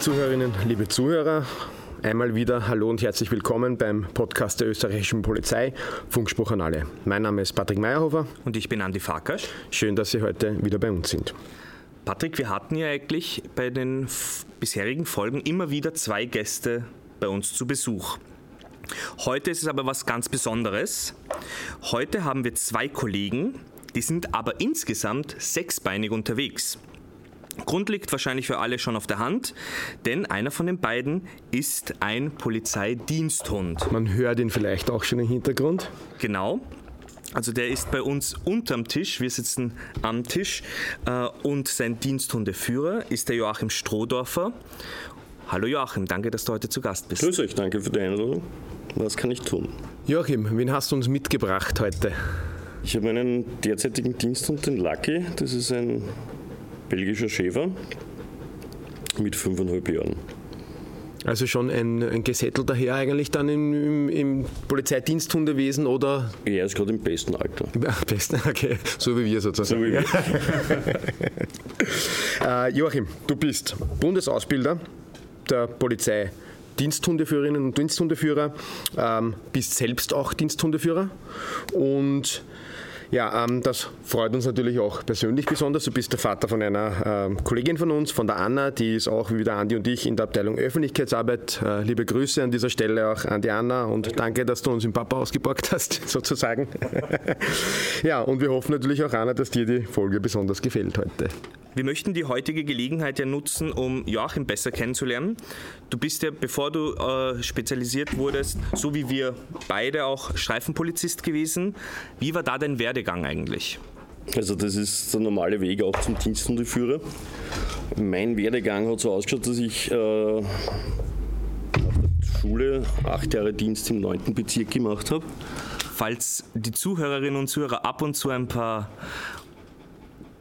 Liebe Zuhörerinnen, liebe Zuhörer, einmal wieder hallo und herzlich willkommen beim Podcast der österreichischen Polizei, Funkspruch an alle. Mein Name ist Patrick Meyerhofer. Und ich bin Andi Farkasch. Schön, dass Sie heute wieder bei uns sind. Patrick, wir hatten ja eigentlich bei den bisherigen Folgen immer wieder zwei Gäste bei uns zu Besuch. Heute ist es aber was ganz Besonderes. Heute haben wir zwei Kollegen, die sind aber insgesamt sechsbeinig unterwegs. Grund liegt wahrscheinlich für alle schon auf der Hand, denn einer von den beiden ist ein Polizeidiensthund. Man hört ihn vielleicht auch schon im Hintergrund. Genau. Also der ist bei uns unterm Tisch, wir sitzen am Tisch äh, und sein Diensthundeführer ist der Joachim Strohdorfer. Hallo Joachim, danke, dass du heute zu Gast bist. Grüß euch, danke für die Einladung. Was kann ich tun? Joachim, wen hast du uns mitgebracht heute? Ich habe einen derzeitigen Diensthund, den Lucky. Das ist ein belgischer Schäfer mit fünfeinhalb Jahren. Also schon ein, ein gesättelter Herr eigentlich dann im, im, im Polizeidiensthundewesen oder? Er ist gerade im besten Alter. Im besten, okay. So wie wir sozusagen. So wie wir. äh, Joachim, du bist Bundesausbilder der Polizei. Diensthundeführerinnen und Diensthundeführer, ähm, bist selbst auch Diensthundeführer und ja, ähm, das freut uns natürlich auch persönlich besonders. Du bist der Vater von einer ähm, Kollegin von uns, von der Anna, die ist auch wie der Andi und ich in der Abteilung Öffentlichkeitsarbeit. Äh, liebe Grüße an dieser Stelle auch an die Anna und danke, danke dass du uns im Papa ausgeborgt hast, sozusagen. ja, und wir hoffen natürlich auch, Anna, dass dir die Folge besonders gefällt heute. Wir möchten die heutige Gelegenheit ja nutzen, um Joachim besser kennenzulernen. Du bist ja, bevor du äh, spezialisiert wurdest, so wie wir beide auch Streifenpolizist gewesen. Wie war da dein Werdegang eigentlich? Also das ist der normale Weg auch zum Diensthundeführer. Mein Werdegang hat so ausgeschaut, dass ich äh, der Schule acht Jahre Dienst im 9. Bezirk gemacht habe. Falls die Zuhörerinnen und Zuhörer ab und zu ein paar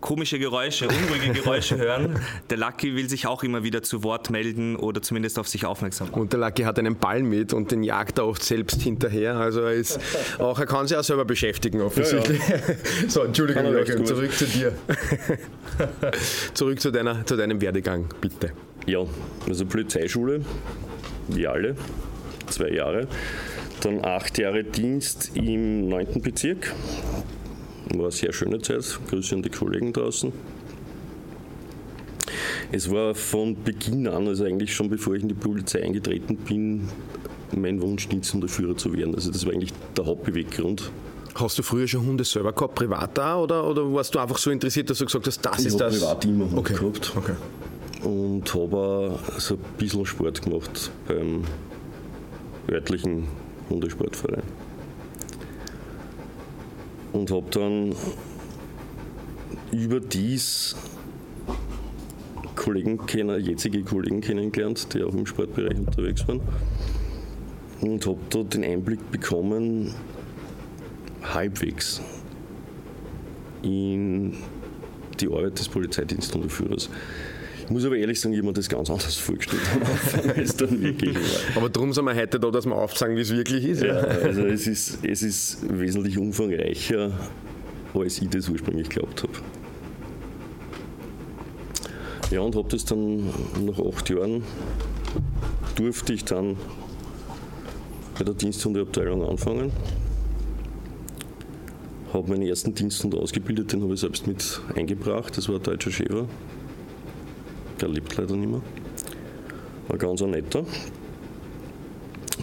komische Geräusche, unruhige Geräusche hören. Der Lucky will sich auch immer wieder zu Wort melden oder zumindest auf sich aufmerksam machen. Und der Lucky hat einen Ball mit und den jagt er oft selbst hinterher. Also er ist auch, er kann sich auch selber beschäftigen offensichtlich. Ja, ja. So, Entschuldigung, Joachim, zurück zu dir. zurück zu, deiner, zu deinem Werdegang, bitte. Ja, also Polizeischule, wie alle, zwei Jahre. Dann acht Jahre Dienst im 9. Bezirk war eine sehr schöne Zeit. Grüße an die Kollegen draußen. Es war von Beginn an, also eigentlich schon bevor ich in die Polizei eingetreten bin, mein Wunsch, Führer zu werden. Also das war eigentlich der Hauptbeweggrund. Hast du früher schon Hunde selber gehabt, privat da, oder, oder warst du einfach so interessiert, dass du gesagt hast, das ich ist das? Ich habe privat immer Hund okay. gehabt. Okay. Und habe so ein bisschen Sport gemacht beim örtlichen Hundesportverein und habe dann überdies Kollegen kennen, jetzige Kollegen kennengelernt, die auch im Sportbereich unterwegs waren und habe da den Einblick bekommen, halbwegs in die Arbeit des Polizeidienstunterführers. Ich muss aber ehrlich sagen, jemand das ganz anders vorgestellt, als dann wirklich war. Aber darum sind wir heute da, dass wir aufzeigen, wie es wirklich ist. Ja, also es ist, es ist wesentlich umfangreicher, als ich das ursprünglich geglaubt habe. Ja, und habe das dann nach acht Jahren, durfte ich dann bei der Diensthundeabteilung anfangen. Habe meinen ersten Diensthund ausgebildet, den habe ich selbst mit eingebracht. Das war ein deutscher Schäfer der lebt leider nicht mehr. War ganz ein netter.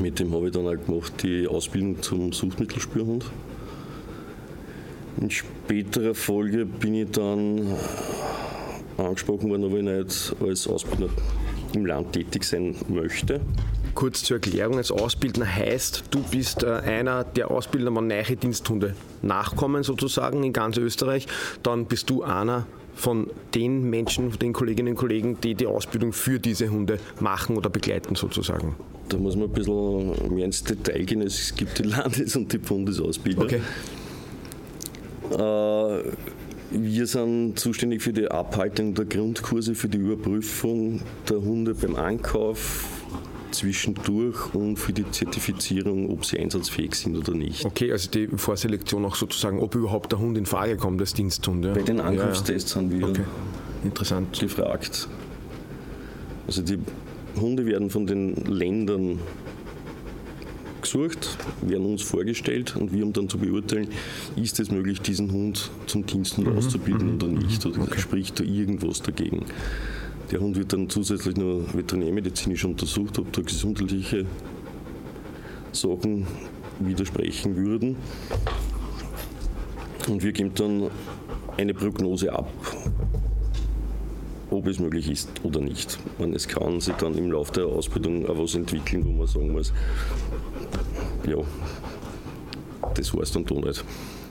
Mit dem habe ich dann auch gemacht die Ausbildung zum Suchtmittelspürhund. In späterer Folge bin ich dann angesprochen worden, ob ich nicht als Ausbilder im Land tätig sein möchte. Kurz zur Erklärung, als Ausbildner heißt, du bist äh, einer der Ausbilder, man neue Diensthunde nachkommen sozusagen in ganz Österreich. Dann bist du einer von den Menschen, den Kolleginnen und Kollegen, die die Ausbildung für diese Hunde machen oder begleiten sozusagen? Da muss man ein bisschen mehr ins Detail gehen. Es gibt die Landes- und die Bundesausbilder. Okay. Äh, wir sind zuständig für die Abhaltung der Grundkurse, für die Überprüfung der Hunde beim Ankauf, zwischendurch und für die Zertifizierung, ob sie einsatzfähig sind oder nicht. Okay, also die Vorselektion auch sozusagen, ob überhaupt der Hund in Frage kommt als Diensthund. Ja. Bei den Ankunftstests ja, ja. haben wir okay. Interessant. gefragt. Also die Hunde werden von den Ländern gesucht, werden uns vorgestellt und wir haben dann zu beurteilen, ist es möglich, diesen Hund zum Diensthund mhm. auszubilden oder mhm. nicht, oder okay. spricht da irgendwas dagegen. Der Hund wird dann zusätzlich noch veterinärmedizinisch untersucht, ob da gesundheitliche Sachen widersprechen würden. Und wir geben dann eine Prognose ab, ob es möglich ist oder nicht. Man, es kann sich dann im Laufe der Ausbildung auch was entwickeln, wo man sagen muss, ja, das war es dann doch nicht.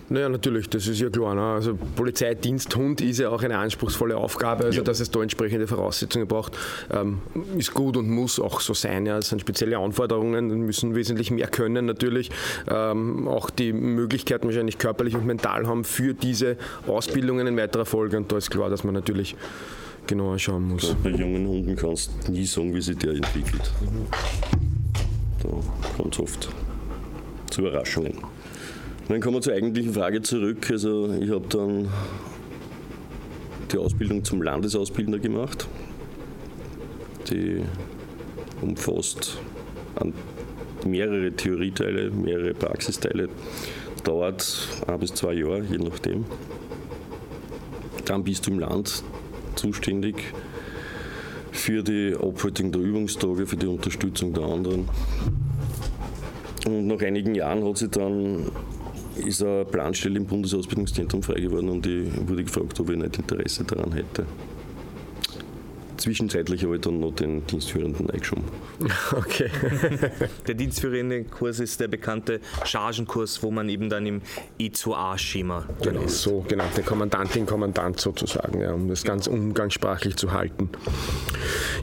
Naja, natürlich, das ist ja klar. Ne? Also Polizeidiensthund ist ja auch eine anspruchsvolle Aufgabe, also ja. dass es da entsprechende Voraussetzungen braucht, ähm, ist gut und muss auch so sein. Ja. Es sind spezielle Anforderungen, müssen wesentlich mehr können natürlich, ähm, auch die Möglichkeiten wahrscheinlich körperlich und mental haben für diese Ausbildungen in weiterer Folge und da ist klar, dass man natürlich genauer schauen muss. Bei jungen Hunden kannst du nie sagen, wie sich der entwickelt. Da kommt es oft zu Überraschungen. Dann kommen wir zur eigentlichen Frage zurück. Also ich habe dann die Ausbildung zum Landesausbildner gemacht. Die umfasst mehrere Theorieteile, mehrere Praxisteile. Dauert ein bis zwei Jahre, je nachdem. Dann bist du im Land zuständig für die Abhaltung der Übungstage, für die Unterstützung der anderen. Und nach einigen Jahren hat sich dann ist eine Planstelle im Bundesausbildungszentrum frei geworden und ich wurde gefragt, ob ich nicht Interesse daran hätte. Zwischenzeitlich habe ich dann noch den Dienstführenden eingeschoben. Okay. der dienstführende Kurs ist der bekannte Chargenkurs, wo man eben dann im E2A-Schema genau, ist. So, genau, der Kommandantin, Kommandant sozusagen, ja, um das ganz umgangssprachlich zu halten.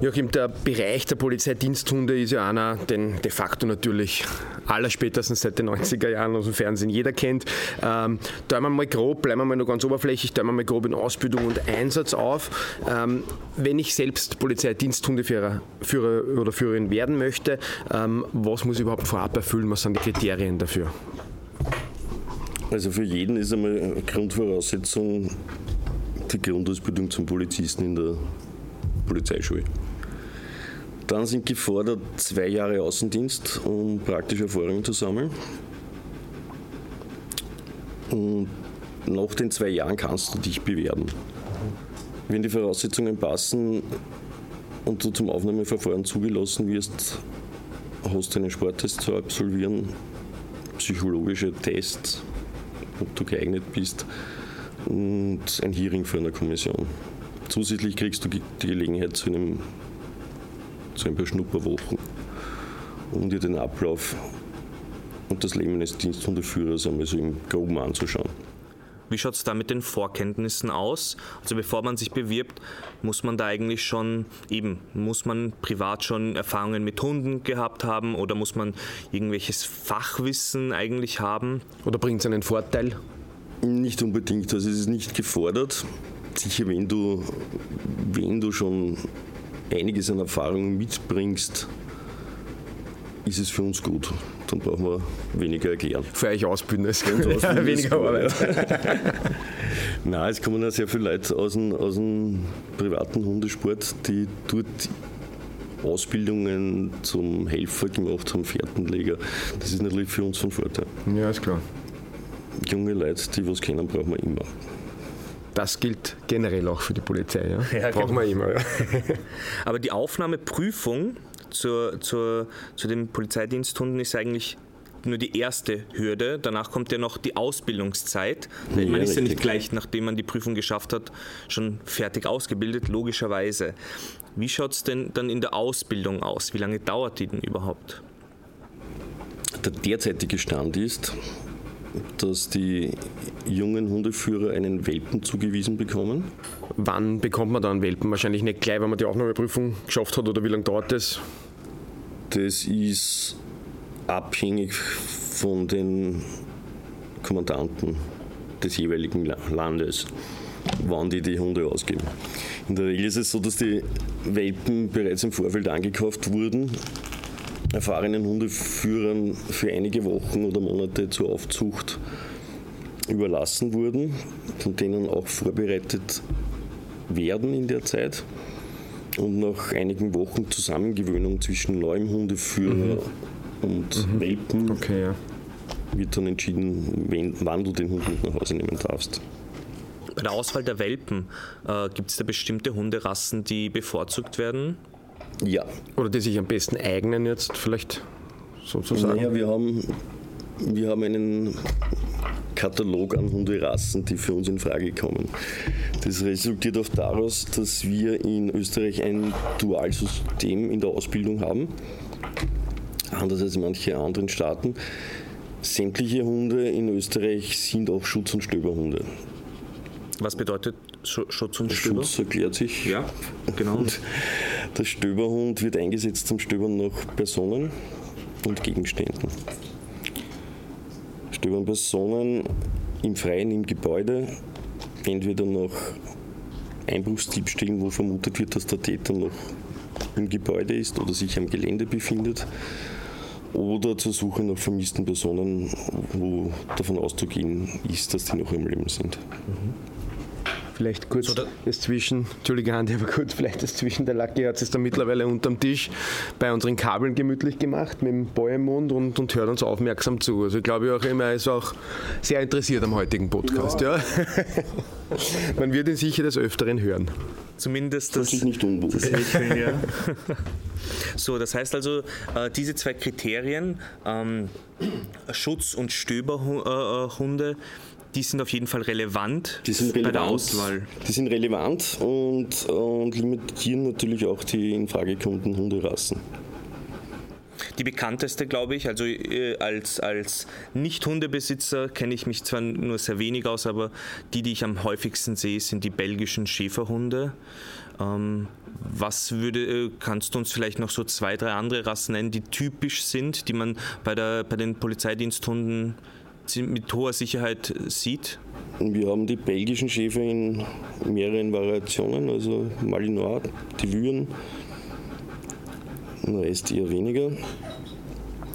Joachim, der Bereich der Polizeidiensthunde ist ja einer, den de facto natürlich aller spätestens seit den 90er Jahren aus dem Fernsehen jeder kennt. Ähm, teilen wir mal grob, bleiben wir mal nur ganz oberflächlich, teilen wir mal grob in Ausbildung und Einsatz auf. Ähm, wenn ich selbst Polizeidiensthundeführer Führer oder Führerin werden möchte, ähm, was muss ich überhaupt vorab erfüllen? Was sind die Kriterien dafür? Also für jeden ist einmal Grundvoraussetzung die Grundausbildung zum Polizisten in der Polizeischule. Dann sind gefordert zwei Jahre Außendienst, um praktische Erfahrungen zu sammeln. Und nach den zwei Jahren kannst du dich bewerben. Wenn die Voraussetzungen passen und du zum Aufnahmeverfahren zugelassen wirst, hast du einen Sporttest zu absolvieren, psychologische Tests, ob du geeignet bist und ein Hearing für eine Kommission. Zusätzlich kriegst du die Gelegenheit zu einem so ein paar Schnupperwochen, um dir den Ablauf und das Leben eines Diensthundeführers einmal so im Groben anzuschauen. Wie schaut es da mit den Vorkenntnissen aus? Also bevor man sich bewirbt, muss man da eigentlich schon eben, muss man privat schon Erfahrungen mit Hunden gehabt haben oder muss man irgendwelches Fachwissen eigentlich haben? Oder bringt es einen Vorteil? Nicht unbedingt, also es ist nicht gefordert. Sicher, wenn du, wenn du schon einiges an Erfahrung mitbringst, ist es für uns gut. Dann brauchen wir weniger erklären. Für euch ausbilden ist ja, weniger Arbeit. Nein, es kommen ja sehr viele Leute aus dem, aus dem privaten Hundesport, die dort Ausbildungen zum Helfer gemacht haben, Fährtenleger. Das ist natürlich für uns von Vorteil. Ja, ist klar. Junge Leute, die was kennen, brauchen wir immer. Das gilt generell auch für die Polizei. Ja? ja Brauchen genau. wir immer. Ja. Aber die Aufnahmeprüfung zur, zur, zu den Polizeidiensthunden ist eigentlich nur die erste Hürde. Danach kommt ja noch die Ausbildungszeit. Ja, man ist ja nicht gleich, nachdem man die Prüfung geschafft hat, schon fertig ausgebildet, logischerweise. Wie schaut es denn dann in der Ausbildung aus? Wie lange dauert die denn überhaupt? Der derzeitige Stand ist, dass die jungen Hundeführer einen Welpen zugewiesen bekommen. Wann bekommt man dann Welpen? Wahrscheinlich nicht gleich, wenn man die Aufnahmeprüfung geschafft hat oder wie lange dauert das? Das ist abhängig von den Kommandanten des jeweiligen Landes, wann die die Hunde ausgeben. In der Regel ist es so, dass die Welpen bereits im Vorfeld angekauft wurden erfahrenen Hundeführern für einige Wochen oder Monate zur Aufzucht überlassen wurden, von denen auch vorbereitet werden in der Zeit. Und nach einigen Wochen Zusammengewöhnung zwischen neuem Hundeführer mhm. und mhm. Welpen okay, ja. wird dann entschieden, wen, wann du den Hund mit nach Hause nehmen darfst. Bei der Auswahl der Welpen äh, gibt es da bestimmte Hunderassen, die bevorzugt werden? Ja. Oder die sich am besten eignen jetzt vielleicht sozusagen? Naja, wir haben, wir haben einen Katalog an Hunderassen, die für uns in Frage kommen. Das resultiert auch daraus, dass wir in Österreich ein Dualsystem in der Ausbildung haben, anders als in manchen anderen Staaten. Sämtliche Hunde in Österreich sind auch Schutz- und Stöberhunde. Was bedeutet Schutz und Stöber? Schutz erklärt sich. Ja, genau. Und der Stöberhund wird eingesetzt zum Stöbern nach Personen und Gegenständen. Stöbern Personen im Freien, im Gebäude, entweder nach Einbruchsdiebstählen, wo vermutet wird, dass der Täter noch im Gebäude ist oder sich am Gelände befindet, oder zur Suche nach vermissten Personen, wo davon auszugehen ist, dass die noch im Leben sind. Mhm. Vielleicht kurz so, das Zwischen, Entschuldige Andi, aber kurz vielleicht das Zwischen. Der Lucky hat es da mittlerweile unterm Tisch bei unseren Kabeln gemütlich gemacht mit dem Boy im Mund und, und hört uns aufmerksam zu. Also ich glaube auch immer, er ist auch sehr interessiert am heutigen Podcast. Ja. ja. Man wird ihn sicher des Öfteren hören. Zumindest das, das, nicht das Lächeln, ja. So, das heißt also, äh, diese zwei Kriterien, ähm, Schutz- und Stöberhunde, die sind auf jeden Fall relevant, die sind relevant bei der Auswahl. Die sind relevant und, und limitieren natürlich auch die in Frage kommenden Hunderassen. Die bekannteste, glaube ich, also äh, als, als Nicht-Hundebesitzer kenne ich mich zwar nur sehr wenig aus, aber die, die ich am häufigsten sehe, sind die belgischen Schäferhunde. Ähm, was würde, äh, kannst du uns vielleicht noch so zwei, drei andere Rassen nennen, die typisch sind, die man bei, der, bei den Polizeidiensthunden mit hoher Sicherheit sieht? Wir haben die belgischen Schäfer in mehreren Variationen, also Malinois, die Würen, der Rest eher weniger.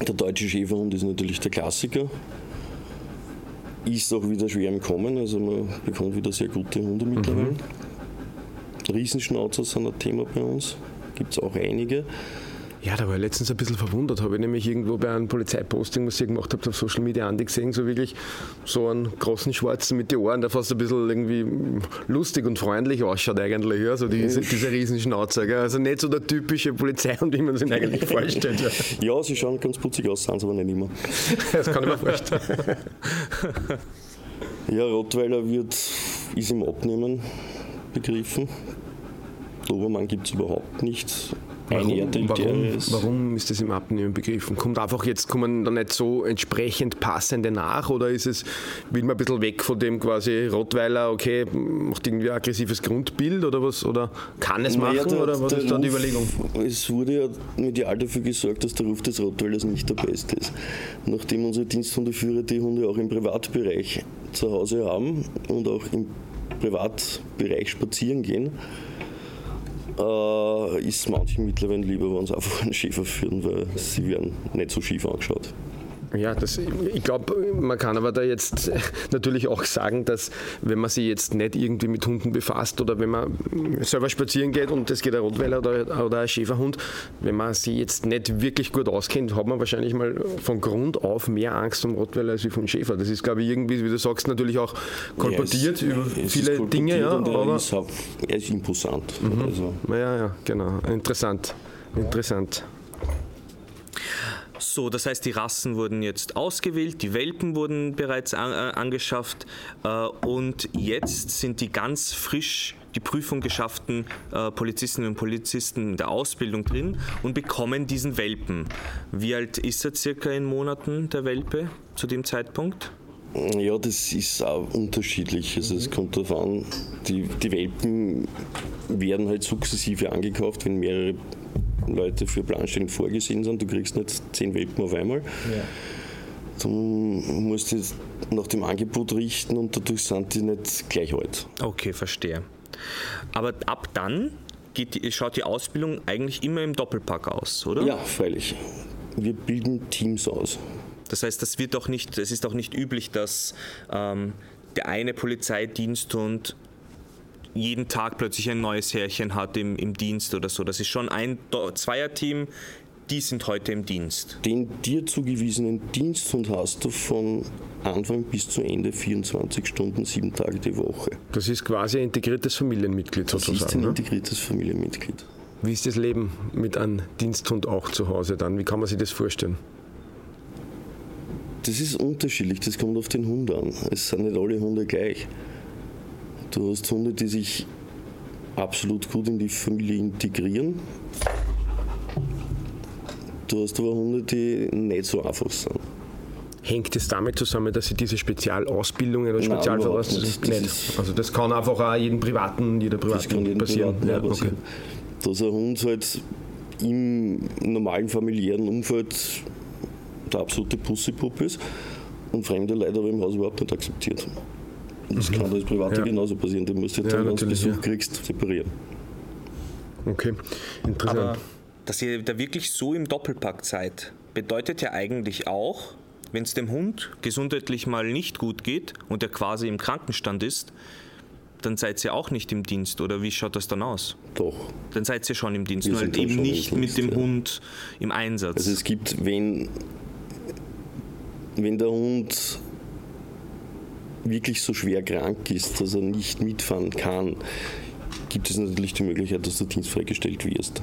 Der deutsche Schäferhund ist natürlich der Klassiker. Ist auch wieder schwer im Kommen, also man bekommt wieder sehr gute Hunde mittlerweile. Mhm. Riesenschnauzer sind ein Thema bei uns, gibt es auch einige. Ja, da war ich letztens ein bisschen verwundert. Habe ich nämlich irgendwo bei einem Polizeiposting, was ihr gemacht habt, auf Social Media gesehen, so wirklich so einen großen Schwarzen mit den Ohren, der fast ein bisschen irgendwie lustig und freundlich ausschaut eigentlich. Ja? So diese, diese Riesenschnauzer. Gell? Also nicht so der typische Polizeihund, wie man sich eigentlich vorstellt. Ja. ja, sie schauen ganz putzig aus, sind sie aber nicht immer. das kann ich mir vorstellen. ja, Rottweiler wird, ist im Abnehmen begriffen. Dobermann gibt es überhaupt nicht. Warum, warum, warum, ist das im Abnehmen begriffen? Kommt einfach jetzt, kommen da nicht so entsprechend passende nach oder ist es, will man ein bisschen weg von dem quasi Rottweiler, okay, macht irgendwie ein aggressives Grundbild oder was, oder kann es naja, machen der, oder was ist da die Überlegung? Es wurde ja medial dafür gesorgt, dass der Ruf des Rottweilers nicht der beste ist. Nachdem unsere Diensthundeführer die Hunde auch im Privatbereich zu Hause haben und auch im Privatbereich spazieren gehen, äh, ist manchen mittlerweile lieber, wenn sie einfach einen Schäfer führen, weil sie werden nicht so schief angeschaut. Ja, das, ich glaube, man kann aber da jetzt natürlich auch sagen, dass wenn man sich jetzt nicht irgendwie mit Hunden befasst oder wenn man selber spazieren geht und es geht ein Rottweiler oder, oder ein Schäferhund, wenn man sich jetzt nicht wirklich gut auskennt, hat man wahrscheinlich mal von Grund auf mehr Angst um Rottweiler als vom Schäfer. Das ist, glaube ich, irgendwie, wie du sagst, natürlich auch kolportiert ja, es, über viele Dinge. Ja, aber er, ist, er ist imposant. Mhm. Also. Ja, ja, genau. Interessant. Interessant. So, das heißt, die Rassen wurden jetzt ausgewählt, die Welpen wurden bereits an, äh, angeschafft äh, und jetzt sind die ganz frisch die Prüfung geschafften äh, Polizistinnen und Polizisten in der Ausbildung drin und bekommen diesen Welpen. Wie alt ist er circa in Monaten, der Welpe, zu dem Zeitpunkt? Ja, das ist auch unterschiedlich. Also es kommt darauf an, die, die Welpen werden halt sukzessive angekauft, wenn mehrere Leute für Planstellen vorgesehen sind. Du kriegst nicht zehn Welpen auf einmal. Ja. Du musst dich nach dem Angebot richten und dadurch sind die nicht gleich alt. Okay, verstehe. Aber ab dann die, schaut die Ausbildung eigentlich immer im Doppelpack aus, oder? Ja, freilich. Wir bilden Teams aus. Das heißt, das wird doch nicht, es ist doch nicht üblich, dass ähm, der eine Polizeidiensthund jeden Tag plötzlich ein neues Härchen hat im, im Dienst oder so. Das ist schon ein Zweierteam, die sind heute im Dienst. Den dir zugewiesenen Diensthund hast du von Anfang bis zu Ende 24 Stunden, sieben Tage die Woche. Das ist quasi ein integriertes Familienmitglied sozusagen. Das ist ein ne? integriertes Familienmitglied. Wie ist das Leben mit einem Diensthund auch zu Hause dann? Wie kann man sich das vorstellen? Das ist unterschiedlich, das kommt auf den Hund an. Es sind nicht alle Hunde gleich. Du hast Hunde, die sich absolut gut in die Familie integrieren. Du hast aber Hunde, die nicht so einfach sind. Hängt es damit zusammen, dass sie diese Spezialausbildungen oder Spezialvoraussetzungen nicht? nicht? Also das kann einfach auch jeden Privaten, jeder Privaten passieren. Privaten ja, passieren. Okay. Dass ein Hund halt im normalen familiären Umfeld der absolute Pussypuppe ist und fremde Leute aber im Haus überhaupt nicht akzeptiert. Das mhm. kann als Private ja. genauso passieren. Du musst jetzt ja, dann, wenn du Besuch ja. kriegst, separieren. Okay, interessant. Aber dass ihr da wirklich so im Doppelpakt seid, bedeutet ja eigentlich auch, wenn es dem Hund gesundheitlich mal nicht gut geht und er quasi im Krankenstand ist, dann seid ihr auch nicht im Dienst oder wie schaut das dann aus? Doch. Dann seid ihr schon im Dienst, Wir nur halt eben nicht mit dem ja. Hund im Einsatz. Also es gibt, wenn, wenn der Hund wirklich so schwer krank ist, dass er nicht mitfahren kann, gibt es natürlich die Möglichkeit, dass du dienstfrei gestellt wirst.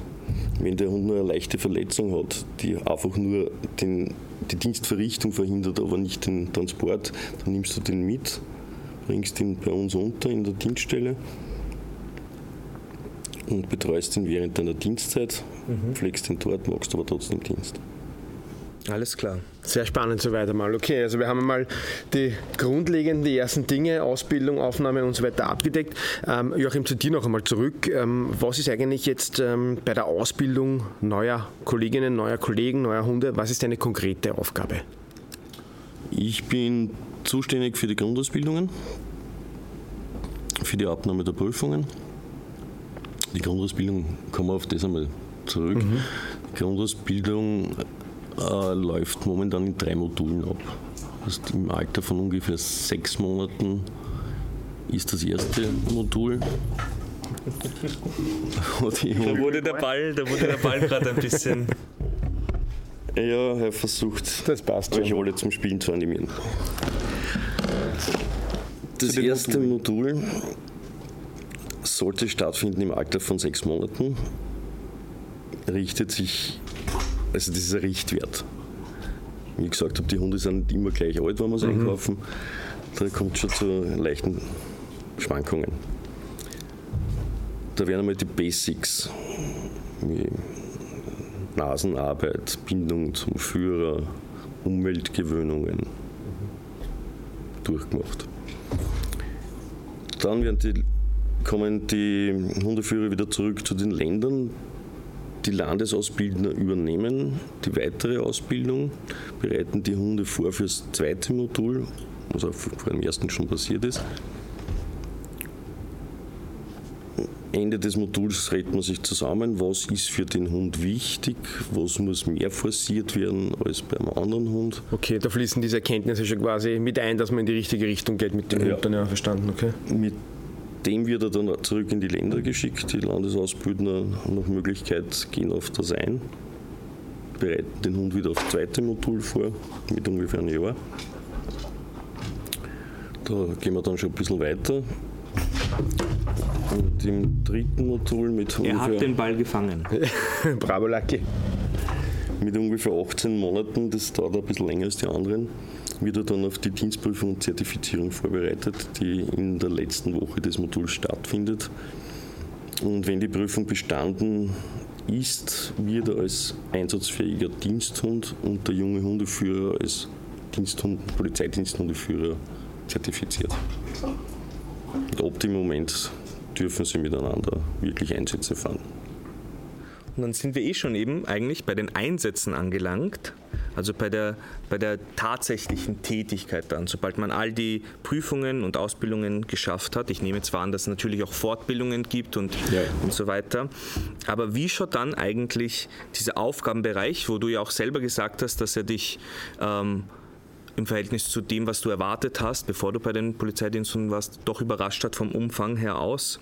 Wenn der Hund nur eine leichte Verletzung hat, die einfach nur den, die Dienstverrichtung verhindert, aber nicht den Transport, dann nimmst du den mit, bringst ihn bei uns unter in der Dienststelle und betreust ihn während deiner Dienstzeit, mhm. pflegst ihn dort, machst aber trotzdem Dienst. Alles klar. Sehr spannend so weiter mal. Okay, also wir haben mal die grundlegenden, die ersten Dinge, Ausbildung, Aufnahme und so weiter abgedeckt. Ähm, Joachim, zu dir noch einmal zurück. Ähm, was ist eigentlich jetzt ähm, bei der Ausbildung neuer Kolleginnen, neuer Kollegen, neuer Hunde, was ist deine konkrete Aufgabe? Ich bin zuständig für die Grundausbildungen, für die Abnahme der Prüfungen. Die Grundausbildung, kommen wir auf das einmal zurück. Mhm. Grundausbildung äh, läuft momentan in drei Modulen ab. Also Im Alter von ungefähr sechs Monaten ist das erste Modul. da wurde der Ball, da wurde der Ball gerade ein bisschen. Ja, er versucht, das passt euch schon. alle zum Spielen zu animieren. Das erste Modul sollte stattfinden im Alter von sechs Monaten. Richtet sich also das ist ein Richtwert. Wie ich gesagt habe, die Hunde sind nicht immer gleich alt, wenn wir sie mhm. einkaufen. Da kommt es schon zu leichten Schwankungen. Da werden einmal die Basics wie Nasenarbeit, Bindung zum Führer, Umweltgewöhnungen durchgemacht. Dann werden die, kommen die Hundeführer wieder zurück zu den Ländern, die Landesausbildner übernehmen die weitere Ausbildung, bereiten die Hunde vor fürs zweite Modul, was auch vor dem ersten schon passiert ist. Ende des Moduls redet man sich zusammen, was ist für den Hund wichtig, was muss mehr forciert werden als beim anderen Hund. Okay, da fließen diese Erkenntnisse schon quasi mit ein, dass man in die richtige Richtung geht mit dem ja. Hund, dann ja verstanden, okay? Mit dem wird er dann zurück in die Länder geschickt. Die Landesausbildner haben noch Möglichkeit, gehen auf das ein, bereiten den Hund wieder auf das zweite Modul vor, mit ungefähr einem Jahr. Da gehen wir dann schon ein bisschen weiter. Und im dritten Modul mit er ungefähr... Er hat den Ball gefangen. Bravo, Lucky. Mit ungefähr 18 Monaten, das dauert ein bisschen länger als die anderen, wird er dann auf die Dienstprüfung und Zertifizierung vorbereitet, die in der letzten Woche des Moduls stattfindet. Und wenn die Prüfung bestanden ist, wird er als einsatzfähiger Diensthund und der junge Hundeführer als Diensthund, Polizeidiensthundeführer zertifiziert. Und ab dem Moment dürfen sie miteinander wirklich Einsätze fahren. Und dann sind wir eh schon eben eigentlich bei den Einsätzen angelangt, also bei der, bei der tatsächlichen Tätigkeit dann, sobald man all die Prüfungen und Ausbildungen geschafft hat. Ich nehme zwar an, dass es natürlich auch Fortbildungen gibt und, ja. und so weiter, aber wie schaut dann eigentlich dieser Aufgabenbereich, wo du ja auch selber gesagt hast, dass er dich ähm, im Verhältnis zu dem, was du erwartet hast, bevor du bei den Polizeidiensten warst, doch überrascht hat vom Umfang her aus?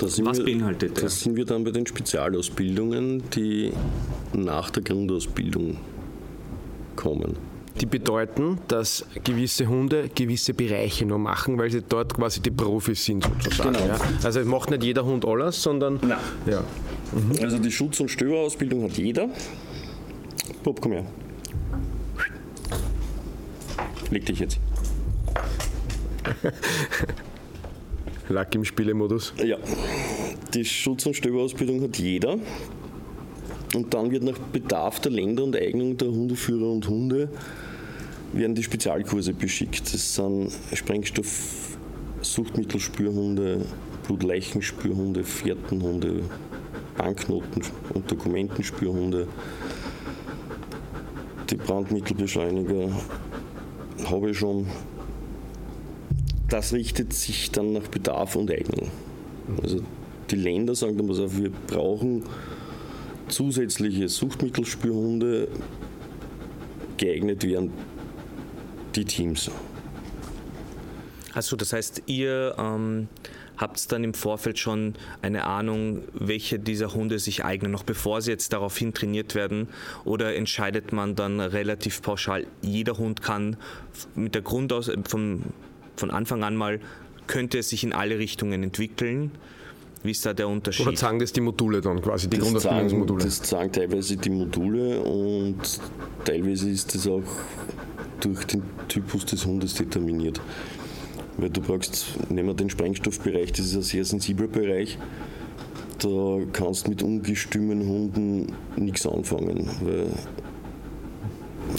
Was wir, beinhaltet der? Da sind wir dann bei den Spezialausbildungen, die nach der Grundausbildung kommen. Die bedeuten, dass gewisse Hunde gewisse Bereiche nur machen, weil sie dort quasi die Profis sind sozusagen. Genau. Ja. Also macht nicht jeder Hund alles, sondern. Nein. Ja. Mhm. Also die Schutz- und Stöberausbildung hat jeder. Bob, komm her. Leg dich jetzt. Lack im Spielemodus. Ja. Die Schutz- und Stöberausbildung hat jeder. Und dann wird nach Bedarf der Länder und Eignung der Hundeführer und Hunde werden die Spezialkurse beschickt. Das sind Sprengstoff, Suchtmittelspürhunde, Blutleichenspürhunde, Fährtenhunde, Banknoten- und Dokumentenspürhunde, die Brandmittelbeschleuniger habe ich schon. Das richtet sich dann nach Bedarf und Eignung. Also die Länder sagen dann, also wir brauchen zusätzliche Suchtmittelspürhunde, geeignet wären die Teams. Also das heißt, ihr ähm, habt dann im Vorfeld schon eine Ahnung, welche dieser Hunde sich eignen, noch bevor sie jetzt daraufhin trainiert werden? Oder entscheidet man dann relativ pauschal, jeder Hund kann mit der Grundaus vom, von Anfang an mal, könnte es sich in alle Richtungen entwickeln? Wie ist da der Unterschied? Oder sagen das die Module dann quasi, die Grundausbildungsmodule? Das sagen teilweise die Module und teilweise ist das auch durch den Typus des Hundes determiniert. Weil du brauchst, nehmen wir den Sprengstoffbereich, das ist ein sehr sensibler Bereich. Da kannst du mit ungestümen Hunden nichts anfangen, weil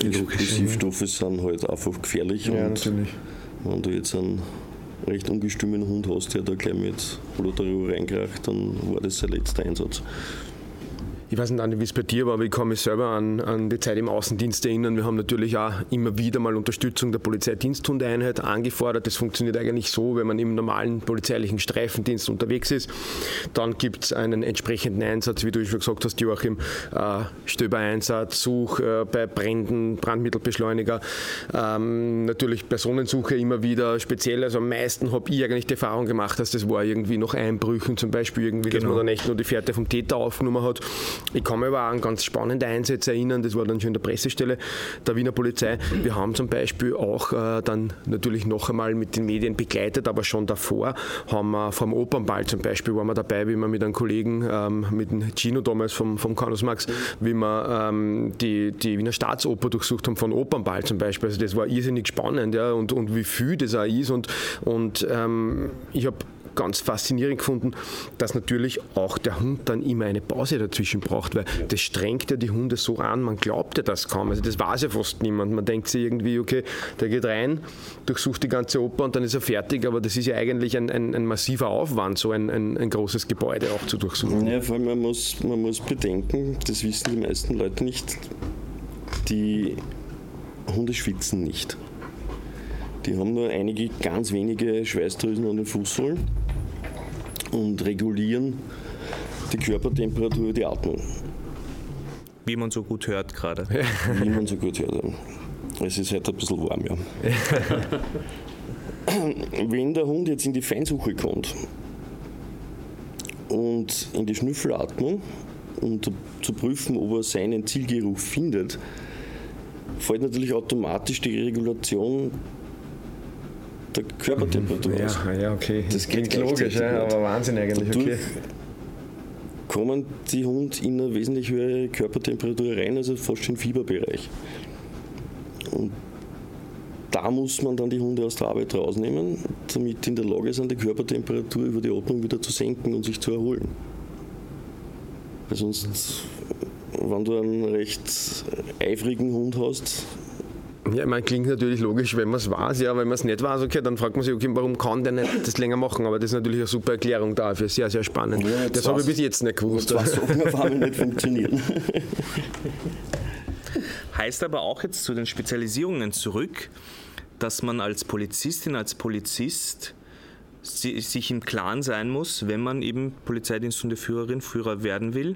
Explosivstoffe sind halt einfach gefährlich. Ja, natürlich. Wenn du jetzt einen recht ungestümen Hund hast, der da gleich mit Blutterruhe reinkracht, dann war das sein letzter Einsatz. Ich weiß nicht, wie es bei dir war, aber ich kann mich selber an, an die Zeit im Außendienst erinnern. Wir haben natürlich auch immer wieder mal Unterstützung der Polizeidiensthundeeinheit angefordert. Das funktioniert eigentlich so, wenn man im normalen polizeilichen Streifendienst unterwegs ist. Dann gibt es einen entsprechenden Einsatz, wie du schon gesagt hast, Joachim, äh, Stöbereinsatz, Such äh, bei Bränden, Brandmittelbeschleuniger, ähm, natürlich Personensuche immer wieder speziell. Also am meisten habe ich eigentlich die Erfahrung gemacht, dass das war irgendwie noch Einbrüchen zum Beispiel, irgendwie, genau. dass man dann echt nur die Fährte vom Täter aufgenommen hat. Ich kann mich aber auch an ganz spannende Einsätze erinnern, das war dann schon in der Pressestelle der Wiener Polizei. Wir haben zum Beispiel auch äh, dann natürlich noch einmal mit den Medien begleitet, aber schon davor haben wir vom Opernball zum Beispiel, waren wir dabei, wie wir mit einem Kollegen, ähm, mit dem Gino damals vom, vom Canus Max, wie wir ähm, die, die Wiener Staatsoper durchsucht haben von Opernball zum Beispiel. Also das war irrsinnig spannend ja, und, und wie viel das auch ist und, und ähm, ich habe ganz faszinierend gefunden, dass natürlich auch der Hund dann immer eine Pause dazwischen braucht, weil das strengt ja die Hunde so an, man glaubt ja das kaum. Also das weiß ja fast niemand. Man denkt sich irgendwie, okay, der geht rein, durchsucht die ganze Oper und dann ist er fertig, aber das ist ja eigentlich ein, ein, ein massiver Aufwand, so ein, ein, ein, großes Gebäude auch zu durchsuchen. Ja, vor allem man muss, man muss bedenken, das wissen die meisten Leute nicht, die Hunde schwitzen nicht. Die haben nur einige ganz wenige Schweißdrüsen an den Fußsohlen und regulieren die Körpertemperatur, die Atmung. Wie man so gut hört gerade. Wie man so gut hört. Es ist halt ein bisschen warm, ja. Wenn der Hund jetzt in die Feinsuche kommt und in die Schnüffelatmung, um zu prüfen, ob er seinen Zielgeruch findet, fällt natürlich automatisch die Regulation der Körpertemperatur ja, aus. Ja, okay. Das klingt logisch, ja, aber Wahnsinn eigentlich. okay. kommen die Hund in eine wesentlich höhere Körpertemperatur rein, also fast schon Fieberbereich. Und da muss man dann die Hunde aus der Arbeit rausnehmen, damit die in der Lage sind, die Körpertemperatur über die Atmung wieder zu senken und sich zu erholen. Weil sonst, wenn du einen recht eifrigen Hund hast, ja, man klingt natürlich logisch, wenn man es weiß, ja, wenn man es nicht weiß, okay, dann fragt man sich, okay, warum kann der nicht das länger machen? Aber das ist natürlich eine super Erklärung dafür, sehr, sehr spannend. Ja, das habe ich bis jetzt nicht gewusst. Das auf nicht funktionieren. Heißt aber auch jetzt zu den Spezialisierungen zurück, dass man als Polizistin, als Polizist sich im Klaren sein muss, wenn man eben Polizeidiensthundeführerin, Führer werden will,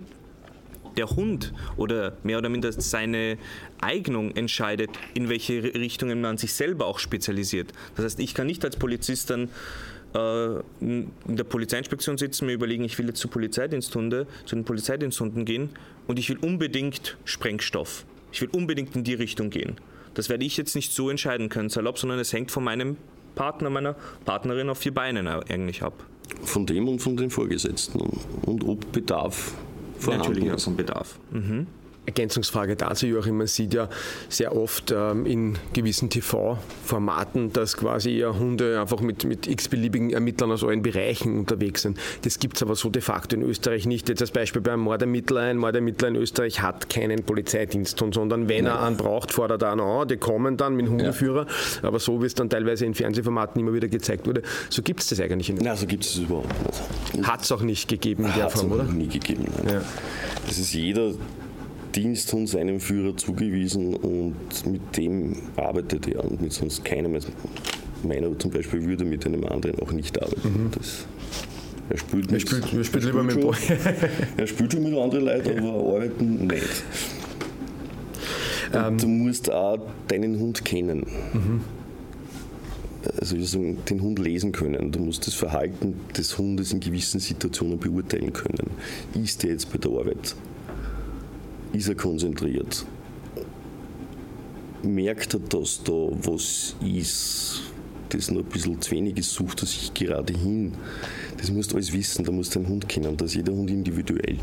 der Hund oder mehr oder minder seine Eignung entscheidet, in welche Richtungen man sich selber auch spezialisiert. Das heißt, ich kann nicht als Polizist dann äh, in der Polizeiinspektion sitzen, mir überlegen, ich will jetzt zu Polizeidiensthunde, zu den Polizeidiensthunden gehen und ich will unbedingt Sprengstoff. Ich will unbedingt in die Richtung gehen. Das werde ich jetzt nicht so entscheiden können, salopp, sondern es hängt von meinem Partner, meiner Partnerin auf vier Beinen eigentlich ab. Von dem und von den Vorgesetzten. Und ob Bedarf vorhanden Natürlich ist. von Bedarf. Mhm. Ergänzungsfrage dazu, Joachim, man sieht ja sehr oft ähm, in gewissen TV-Formaten, dass quasi ja Hunde einfach mit, mit x-beliebigen Ermittlern aus allen Bereichen unterwegs sind. Das gibt es aber so de facto in Österreich nicht. Jetzt als Beispiel beim Mordermittler, ein Mordermittler in Österreich hat keinen Polizeidiensthund, sondern wenn er einen braucht, fordert er einen an, die kommen dann mit dem Hundeführer, aber so wie es dann teilweise in Fernsehformaten immer wieder gezeigt wurde, so gibt es das eigentlich nicht. Nein, so gibt es es überhaupt nicht. Hat es auch nicht gegeben in der Hat es Form, oder? nie gegeben. Ja. Das ist jeder Diensthund seinem Führer zugewiesen und mit dem arbeitet er und mit sonst keinem. Also Meiner zum Beispiel würde mit einem anderen auch nicht arbeiten. Das, er spielt, Er spielt, er spielt er lieber mit Boy. Er spielt schon mit anderen Leuten, aber arbeiten nicht. Und du musst auch deinen Hund kennen. Also ich würde sagen, den Hund lesen können. Du musst das Verhalten des Hundes in gewissen Situationen beurteilen können. Ist er jetzt bei der Arbeit? Ist er konzentriert? Merkt er, dass da was ist, das noch ein bisschen zu wenig ist, sucht er sich gerade hin. Das musst du alles wissen, da musst du den Hund kennen. Da ist jeder Hund individuell.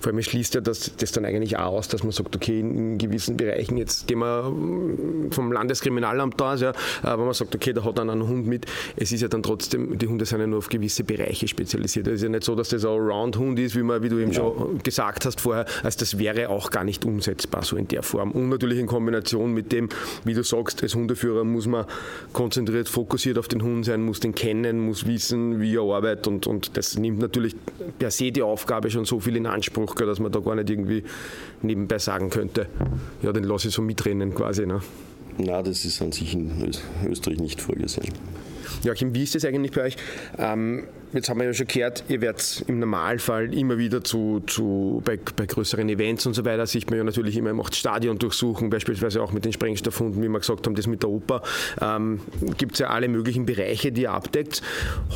Vor allem schließt ja das, das dann eigentlich auch aus, dass man sagt, okay, in gewissen Bereichen, jetzt gehen wir mm, vom Landeskriminalamt aus, ja, äh, wenn man sagt, okay, da hat einer einen Hund mit, es ist ja dann trotzdem, die Hunde sind ja nur auf gewisse Bereiche spezialisiert. Es ist ja nicht so, dass das ein Allround-Hund ist, wie, man, wie du eben schon gesagt hast vorher, also das wäre auch gar nicht umsetzbar so in der Form. Und natürlich in Kombination mit dem, wie du sagst, als Hundeführer muss man konzentriert, fokussiert auf den Hund sein, muss den kennen, muss wissen, wie er arbeitet und, und das nimmt natürlich per se die Aufgabe schon so viel in Anspruch, dass man da gar nicht irgendwie nebenbei sagen könnte, ja, den lasse ich so mitrennen quasi. Ne? Na, das ist an sich in Ös- Österreich nicht vorgesehen. Joachim, wie ist das eigentlich bei euch? Ähm, jetzt haben wir ja schon gehört, ihr werdet im Normalfall immer wieder zu, zu bei, bei größeren Events und so weiter, sieht man ja natürlich immer, ihr macht Stadion durchsuchen, beispielsweise auch mit den Sprengstoffhunden, wie wir gesagt haben, das mit der Oper. Ähm, Gibt es ja alle möglichen Bereiche, die ihr abdeckt.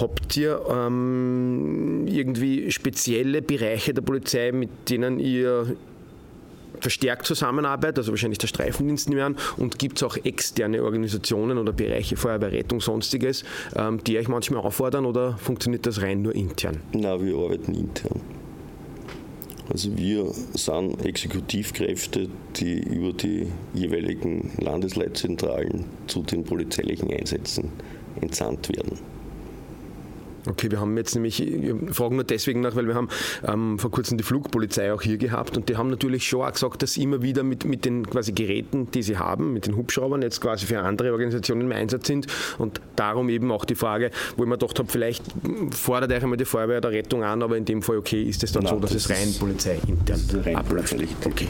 Habt ihr ähm, irgendwie spezielle Bereiche der Polizei, mit denen ihr verstärkt zusammenarbeitet, also wahrscheinlich der Streifendienst nehme ich an, und gibt es auch externe Organisationen oder Bereiche, Feuerwehr, Rettung, sonstiges, ähm, die euch manchmal auffordern oder funktioniert das rein nur intern? Na, wir arbeiten intern. Also wir sind Exekutivkräfte, die über die jeweiligen Landesleitzentralen zu den polizeilichen Einsätzen entsandt werden. Okay, wir haben jetzt nämlich, wir fragen nur deswegen nach, weil wir haben ähm, vor kurzem die Flugpolizei auch hier gehabt und die haben natürlich schon auch gesagt, dass sie immer wieder mit, mit den quasi Geräten, die sie haben, mit den Hubschraubern jetzt quasi für andere Organisationen im Einsatz sind und darum eben auch die Frage, wo ich mir gedacht habe, vielleicht fordert euch einmal die Feuerwehr der Rettung an, aber in dem Fall, okay, ist es dann Nein, so, dass das es rein polizeiintern abläuft? Okay.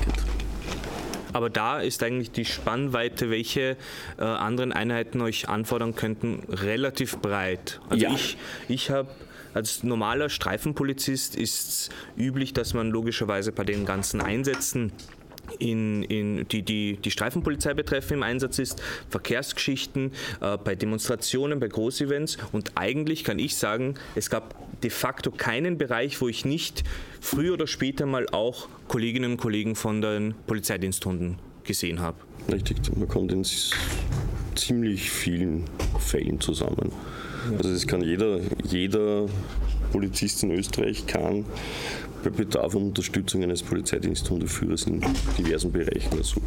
Aber da ist eigentlich die Spannweite, welche äh, anderen Einheiten euch anfordern könnten, relativ breit. Also Ja. ich, ich habe als normaler Streifenpolizist ist es üblich, dass man logischerweise bei den ganzen Einsätzen in, in die, die die Streifenpolizei betreffen im Einsatz ist, Verkehrsgeschichten, äh, bei Demonstrationen, bei Großevents und eigentlich kann ich sagen, es gab de facto keinen Bereich, wo ich nicht früher oder später mal auch Kolleginnen und Kollegen von den Polizeidiensthunden gesehen habe. Richtig, man kommt in ziemlich vielen Fällen zusammen. Also das kann jeder, jeder Polizist in Österreich kann bei Bedarf und Unterstützung eines Polizeidiensthundeführers in diversen Bereichen ersuchen.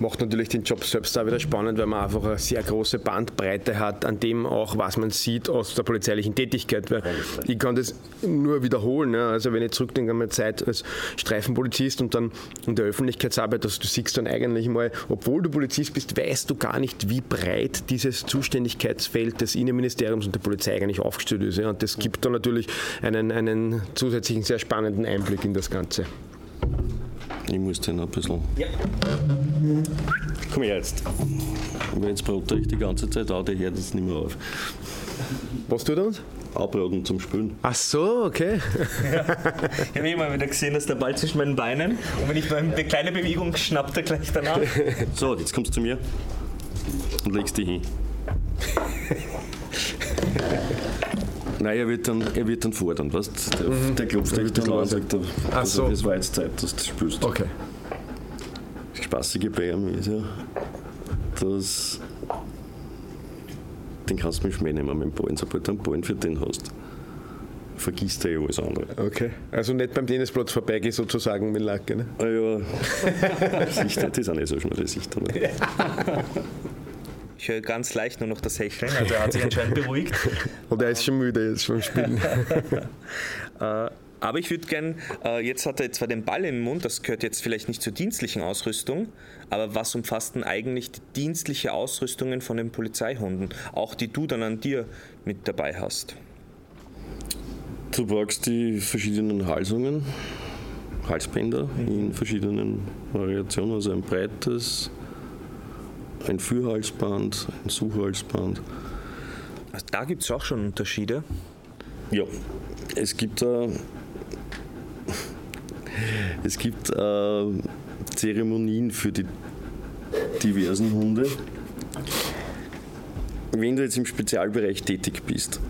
Macht natürlich den Job selbst auch wieder spannend, weil man einfach eine sehr große Bandbreite hat, an dem auch, was man sieht aus der polizeilichen Tätigkeit. Weil ich kann das nur wiederholen. Ja. Also wenn ich zurückdenke an meine Zeit als Streifenpolizist und dann in der Öffentlichkeitsarbeit, also du siehst dann eigentlich mal, obwohl du Polizist bist, weißt du gar nicht, wie breit dieses Zuständigkeitsfeld des Innenministeriums und der Polizei eigentlich aufgestellt ist. Ja. Und das gibt dann natürlich einen, einen zusätzlichen, sehr spannenden Einblick in das Ganze. Ich muss den ein bisschen. Komm her jetzt. Weil jetzt braucht ich die ganze Zeit auch, der hört jetzt nicht mehr auf. Was tut er uns? Abbraten zum Spülen. Ach so, okay. Ich habe immer wieder gesehen, dass der Ball zwischen meinen Beinen und wenn ich eine kleine Bewegung schnappt er gleich danach. So, jetzt kommst du zu mir und legst dich hin. Nein, er wird dann, er wird dann fordern, weißt Der, der klopft dich dann an und das sagt, also, so. es war jetzt Zeit, dass du das spielst. Okay. Das Spaßige bei ihm ist ja, dass den kannst du mit Schmäh nehmen mit dem Ballen. Sobald du einen Ballen für den hast, vergisst er ja alles andere. Okay. Also nicht beim Tennisplatz vorbeigehen sozusagen mit Lacke, ne? Ah ja, das ist auch nicht so schnell, das Sichter. Ich höre ganz leicht nur noch das Hecheln, also er hat sich anscheinend beruhigt. Und er ist schon müde jetzt vom Spielen. Äh, aber ich würde gern, äh, jetzt hat er zwar den Ball im Mund, das gehört jetzt vielleicht nicht zur dienstlichen Ausrüstung, aber was umfasst denn eigentlich die dienstliche Ausrüstungen von den Polizeihunden, auch die du dann an dir mit dabei hast? Du brauchst die verschiedenen Halsungen, Halsbänder in verschiedenen Variationen, also ein breites, ein Führhalsband, ein Suchhalsband. Also da gibt es auch schon Unterschiede. Ja, es gibt da es gibt äh, Zeremonien für die diversen Hunde. Wenn du jetzt im Spezialbereich tätig bist,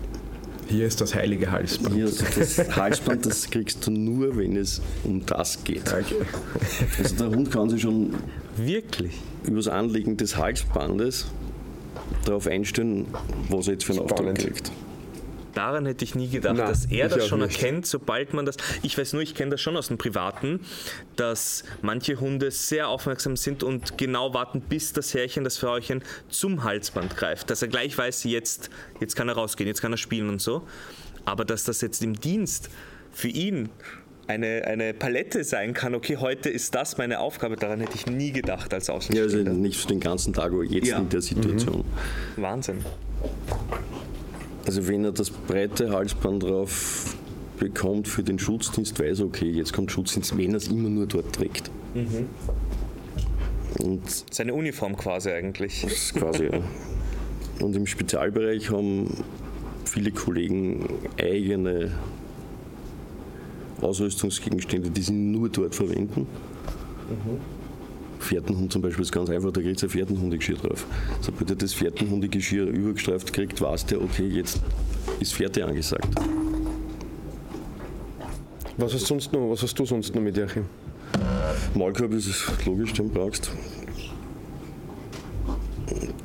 Hier ist das heilige Halsband. hier du das Halsband, das kriegst du nur, wenn es um das geht. Okay. Also der Hund kann sich schon Wirklich? über das Anlegen des Halsbandes darauf einstellen, was er jetzt für einen Auftrag kriegt. Daran hätte ich nie gedacht, Na, dass er das schon nicht. erkennt, sobald man das. Ich weiß nur, ich kenne das schon aus dem Privaten, dass manche Hunde sehr aufmerksam sind und genau warten, bis das Herrchen, das Frauchen zum Halsband greift. Dass er gleich weiß, jetzt, jetzt kann er rausgehen, jetzt kann er spielen und so. Aber dass das jetzt im Dienst für ihn eine, eine Palette sein kann, okay, heute ist das meine Aufgabe, daran hätte ich nie gedacht als Ja, also Außenstehender. nicht für den ganzen Tag, aber jetzt Ja. in der Situation. Wahnsinn. Also wenn er das breite Halsband drauf bekommt für den Schutzdienst, weiß er, okay, jetzt kommt Schutzdienst, wenn er es immer nur dort trägt. Und Seine Uniform quasi eigentlich. quasi, ja. Und im Spezialbereich haben viele Kollegen eigene Ausrüstungsgegenstände, die sie nur dort verwenden. Pferdenhund zum Beispiel ist ganz einfach, da kriegt er ein Pferdenhundegeschirr drauf. Sobald er das Pferdenhundegeschirr übergestreift kriegt, weiß der, okay, jetzt ist Pferde angesagt. Was hast, sonst noch, was hast du sonst noch mit Joachim? Maulkorb ist logisch, den brauchst.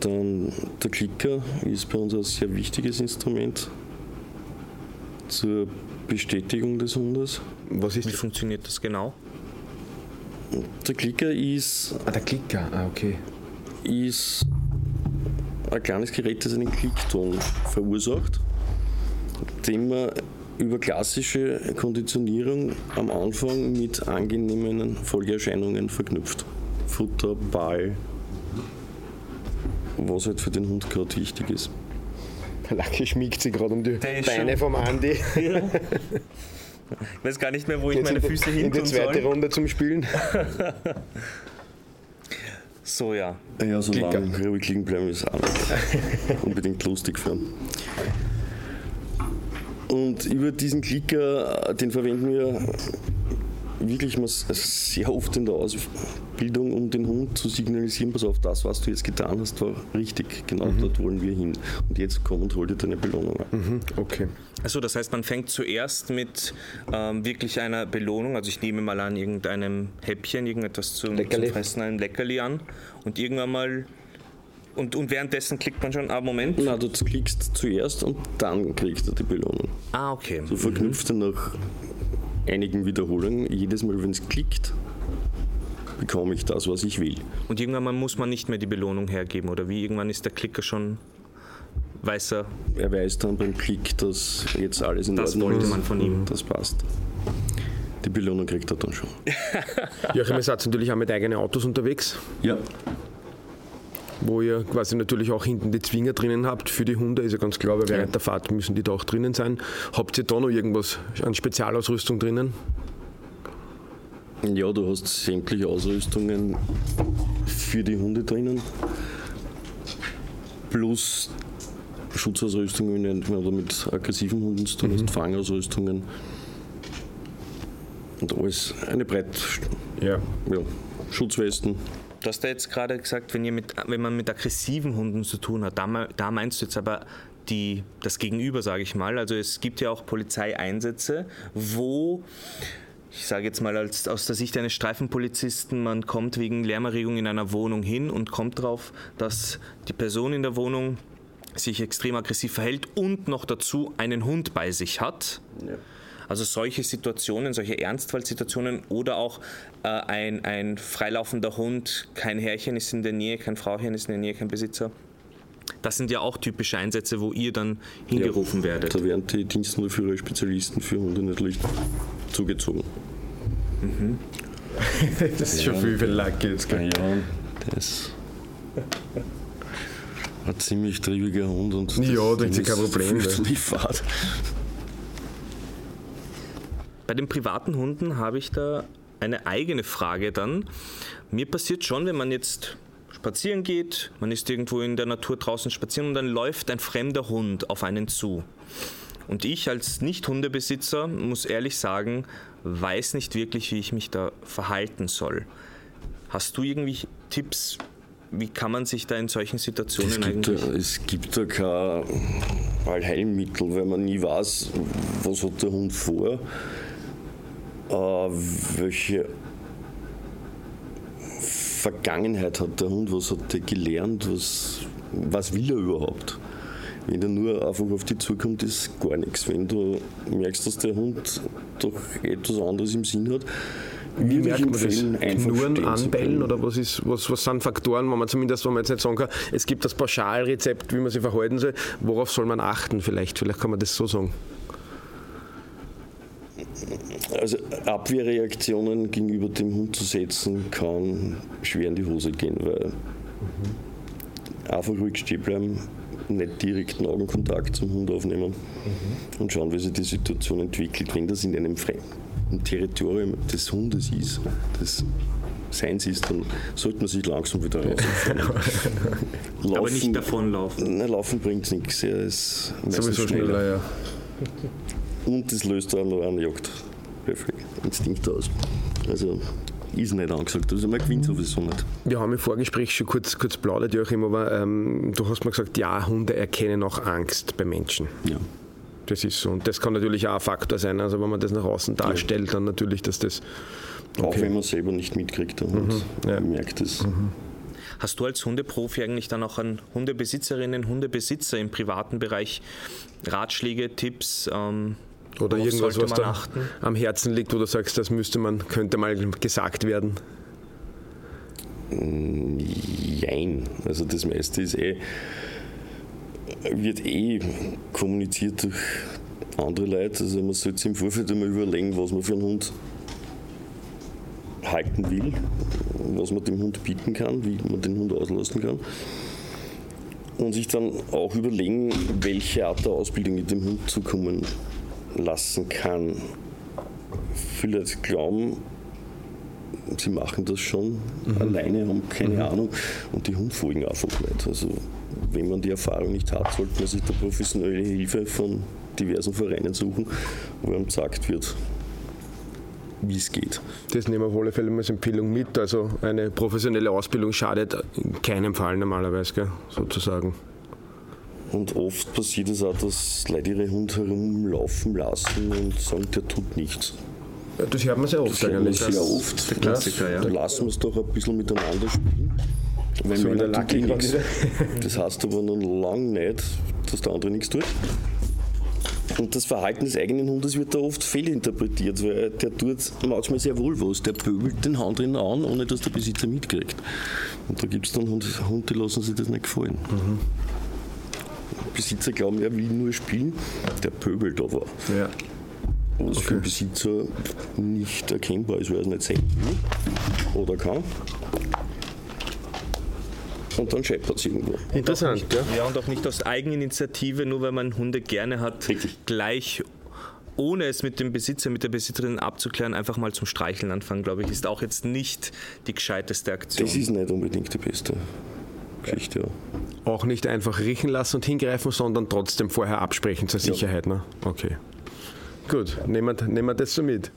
Dann der Klicker ist bei uns ein sehr wichtiges Instrument zur Bestätigung des Hundes. Was ist Wie funktioniert das genau? Der Klicker ist, Ah, der Klicker. Ah, okay. ist ein kleines Gerät, das einen Klickton verursacht, den man über klassische Konditionierung am Anfang mit angenehmen Folgeerscheinungen verknüpft. Futter, Ball, was halt für den Hund gerade wichtig ist. Der Lacke schmiegt sich gerade um die Beine schon- vom Andi. Ich weiß gar nicht mehr, wo ich Jetzt meine in die- Füße In hin die tun zweite soll. Runde zum Spielen. So, ja. Ja, so Klicker. lange ruhig liegen bleiben ist auch nicht unbedingt lustig für ihn. Und über diesen Klicker, den verwenden wir wirklich mal sehr oft in der Ausbildung, um den Hund zu signalisieren, pass auf, das, was du jetzt getan hast, war richtig. Genau dort wollen wir hin. Und jetzt komm und hol dir deine Belohnung ab. Okay. Also das heißt, man fängt zuerst mit ähm, wirklich einer Belohnung, also ich nehme mal an irgendeinem Häppchen, irgendetwas zum, zum. Fressen, ein Leckerli an und irgendwann mal und, und währenddessen klickt man schon, ah Moment, Na, du klickst zuerst und dann kriegst du die Belohnung. ah okay. Du verknüpfst dann nach einigen Wiederholungen, jedes Mal, wenn es klickt, bekomme ich das, was ich will. Und irgendwann mal muss man nicht mehr die Belohnung hergeben oder wie? Irgendwann ist der Klicker schon weißer. Er weiß dann beim Klick, dass jetzt alles in Das Ordnung wollte ist. man von ihm. Das passt. Die Belohnung kriegt er dann schon. Joachim, ihr seid natürlich auch mit eigenen Autos unterwegs, Ja. Wo ihr quasi natürlich auch hinten die Zwinger drinnen habt. Für die Hunde ist ja ganz klar, weil während der Fahrt müssen die da auch drinnen sein. Habt ihr da noch irgendwas an Spezialausrüstung drinnen? Ja, du hast sämtliche Ausrüstungen für die Hunde drinnen. Plus Schutzausrüstungen, wenn du mit aggressiven Hunden zu tun hast, Fangausrüstungen. Und alles eine breit, Ja. ja, Schutzwesten. Du hast ja jetzt gerade gesagt, wenn, ihr mit, wenn man mit aggressiven Hunden zu tun hat, da, da meinst du jetzt aber die, das Gegenüber, sage ich mal. Also es gibt ja auch Polizeieinsätze, wo ich sage jetzt mal als, aus der Sicht eines Streifenpolizisten, man kommt wegen Lärmerregung in einer Wohnung hin und kommt darauf, dass die Person in der Wohnung sich extrem aggressiv verhält und noch dazu einen Hund bei sich hat. Ja. Also solche Situationen, solche Ernstfallsituationen oder auch äh, ein, ein freilaufender Hund, kein Herrchen ist in der Nähe, kein Frauchen ist in der Nähe, kein Besitzer. Das sind ja auch typische Einsätze, wo ihr dann hingerufen ja, werdet. Da werden die Dienstnotführer Spezialisten für Hunde natürlich zugezogen. Mhm. das ist ja, schon viel für Lucky jetzt. Gell? Ja, das ein ziemlich triebiger Hund und ja, das ist kein Problem. Die Fahrt. Bei den privaten Hunden habe ich da eine eigene Frage dann. Mir passiert schon, wenn man jetzt spazieren geht, man ist irgendwo in der Natur draußen spazieren und dann läuft ein fremder Hund auf einen zu. Und ich als Nicht-Hundebesitzer muss ehrlich sagen, weiß nicht wirklich, wie ich mich da verhalten soll. Hast du irgendwie Tipps, wie kann man sich da in solchen Situationen es eigentlich... Da, es gibt da kein Allheilmittel, weil man nie weiß, was hat der Hund vor, welche Vergangenheit hat der Hund, was hat er gelernt, was, was will er überhaupt. Wenn er nur einfach auf die zukommt, ist gar nichts. Wenn du merkst, dass der Hund doch etwas anderes im Sinn hat, wie merkt man das? Knurren, anbellen oder was, ist, was, was sind Faktoren, wo man zumindest, wo man jetzt nicht sagen kann, es gibt das Pauschalrezept, wie man sich verhalten soll. Worauf soll man achten vielleicht? Vielleicht kann man das so sagen. Also Abwehrreaktionen gegenüber dem Hund zu setzen, kann schwer in die Hose gehen, weil mhm. einfach ruhig stehen bleiben, nicht direkten Augenkontakt zum Hund aufnehmen mhm. und schauen, wie sich die Situation entwickelt. Wenn das in einem fremden Territorium des Hundes ist, des Seins ist, dann sollte man sich langsam wieder rausfahren. laufen, Aber nicht davonlaufen. Nein, laufen bringt nichts. Er ist sowieso schneller. schneller ja. Und das löst auch noch einen Jagdinstinkt aus. Also ist nicht angesagt. Also man gewinnt sowieso nicht. Wir haben im Vorgespräch schon kurz, kurz plaudert, Joachim, aber ähm, du hast mir gesagt, ja, Hunde erkennen auch Angst bei Menschen. Ja. Das ist so. Und das kann natürlich auch ein Faktor sein. Also wenn man das nach außen darstellt, ja. dann natürlich, dass das. Okay. Auch wenn man selber nicht mitkriegt und mhm. ja. merkt es. Mhm. Hast du als Hundeprofi eigentlich dann auch an Hundebesitzerinnen, Hundebesitzer im privaten Bereich Ratschläge, Tipps? Ähm, oder irgendwas, was da achten? am Herzen liegt, wo du sagst, das müsste man, könnte mal gesagt werden? Jein. Also das meiste ist eh, wird eh kommuniziert durch andere Leute. Also man sollte sich im Vorfeld einmal überlegen, was man für einen Hund halten will, was man dem Hund bieten kann, wie man den Hund auslassen kann. Und sich dann auch überlegen, welche Art der Ausbildung mit dem Hund zukommen lassen kann. Viele glauben, sie machen das schon mhm. alleine, haben keine mhm. Ahnung und die Hunde folgen einfach nicht. Also wenn man die Erfahrung nicht hat, sollte man sich da professionelle Hilfe von diversen Vereinen suchen, wo einem gesagt wird, wie es geht. Das nehmen wir auf alle Fälle als Empfehlung mit. Also eine professionelle Ausbildung schadet in keinem Fall normalerweise, gell, sozusagen. Und oft passiert es auch, dass Leute ihre Hunde herumlaufen lassen und sagen, der tut nichts. Das hört man sehr oft das eigentlich. Sehr oft. Der Klassiker, ja. Da lassen wir es doch ein bisschen miteinander spielen. Wenn so der tut nichts. Das heißt aber noch lange nicht, dass der andere nichts tut. Und das Verhalten des eigenen Hundes wird da oft fehlinterpretiert, weil der tut manchmal sehr wohl was. Der pöbelt den Hund an, ohne dass der Besitzer mitkriegt. Und da gibt es dann Hunde, die lassen sich das nicht gefallen. Mhm. Besitzer glauben, er will nur spielen, der pöbelt aber. Ja. Was okay. für den Besitzer nicht erkennbar ist, weil er es nicht sehen will oder kann. Und dann scheppert es irgendwo. Interessant, nicht, ja. Ja, und auch nicht aus Eigeninitiative, nur weil man Hunde gerne hat, Richtig. gleich ohne es mit dem Besitzer, mit der Besitzerin abzuklären, einfach mal zum Streicheln anfangen, glaube ich, ist auch jetzt nicht die gescheiteste Aktion. Das ist nicht unbedingt die beste. Geschichte. Ja. Auch nicht einfach riechen lassen und hingreifen, sondern trotzdem vorher absprechen zur Sicherheit. Ne? Okay. Gut, nehmen wir, nehmen wir das so mit.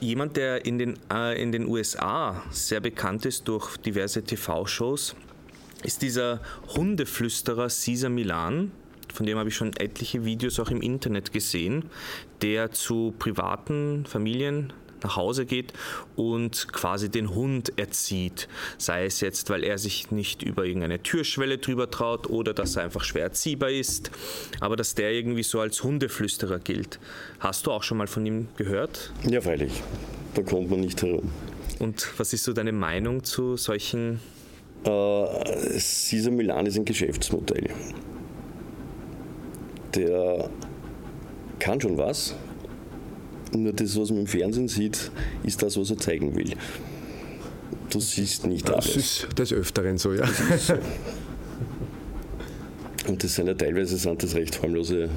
Jemand, der in den, äh, in den USA sehr bekannt ist durch diverse TV-Shows, ist dieser Hundeflüsterer Caesar Milan, von dem habe ich schon etliche Videos auch im Internet gesehen, der zu privaten Familien nach Hause geht und quasi den Hund erzieht. Sei es jetzt, weil er sich nicht über irgendeine Türschwelle drüber traut oder dass er einfach schwer erziehbar ist, aber dass der irgendwie so als Hundeflüsterer gilt. Hast du auch schon mal von ihm gehört? Ja, freilich. Da kommt man nicht herum. Und was ist so deine Meinung zu solchen? Äh, Caesar Milan ist ein Geschäftsmodell. Der kann schon was, nur das, was man im Fernsehen sieht, ist das, was er zeigen will. Du siehst nicht alles. Das ist des Öfteren so, ja. So. Und das sind ja teilweise sind das recht harmlose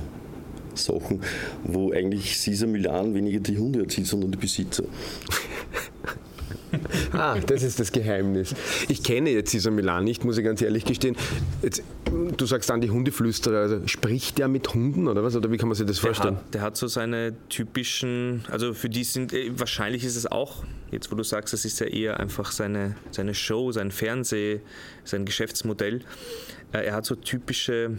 Sachen, wo eigentlich Caesar Milan weniger die Hunde erzieht, sondern die Besitzer. Ah, das ist das Geheimnis. Ich kenne jetzt Caesar Milan nicht, muss ich ganz ehrlich gestehen. Jetzt, du sagst dann die Hundeflüsterer, also spricht der mit Hunden oder was? Oder wie kann man sich das vorstellen? Der hat, der hat so seine typischen, also für die sind, äh, wahrscheinlich ist es auch, jetzt wo du sagst, das ist ja eher einfach seine, seine Show, sein Fernseh, sein Geschäftsmodell. Äh, er hat so typische